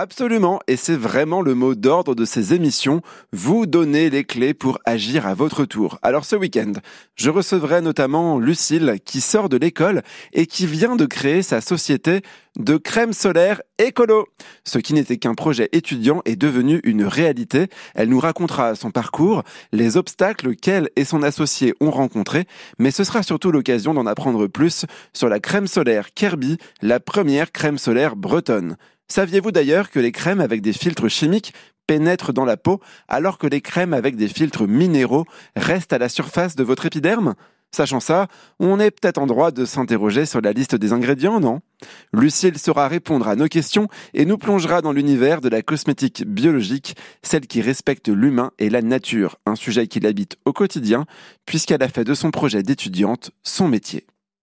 Absolument, et c'est vraiment le mot d'ordre de ces émissions, vous donner les clés pour agir à votre tour. Alors ce week-end, je recevrai notamment Lucille qui sort de l'école et qui vient de créer sa société de crème solaire écolo. Ce qui n'était qu'un projet étudiant est devenu une réalité. Elle nous racontera son parcours, les obstacles qu'elle et son associé ont rencontrés, mais ce sera surtout l'occasion d'en apprendre plus sur la crème solaire Kirby, la première crème solaire bretonne. Saviez-vous d'ailleurs que les crèmes avec des filtres chimiques pénètrent dans la peau alors que les crèmes avec des filtres minéraux restent à la surface de votre épiderme? Sachant ça, on est peut-être en droit de s'interroger sur la liste des ingrédients, non? Lucille saura répondre à nos questions et nous plongera dans l'univers de la cosmétique biologique, celle qui respecte l'humain et la nature, un sujet qui l'habite au quotidien, puisqu'elle a fait de son projet d'étudiante son métier.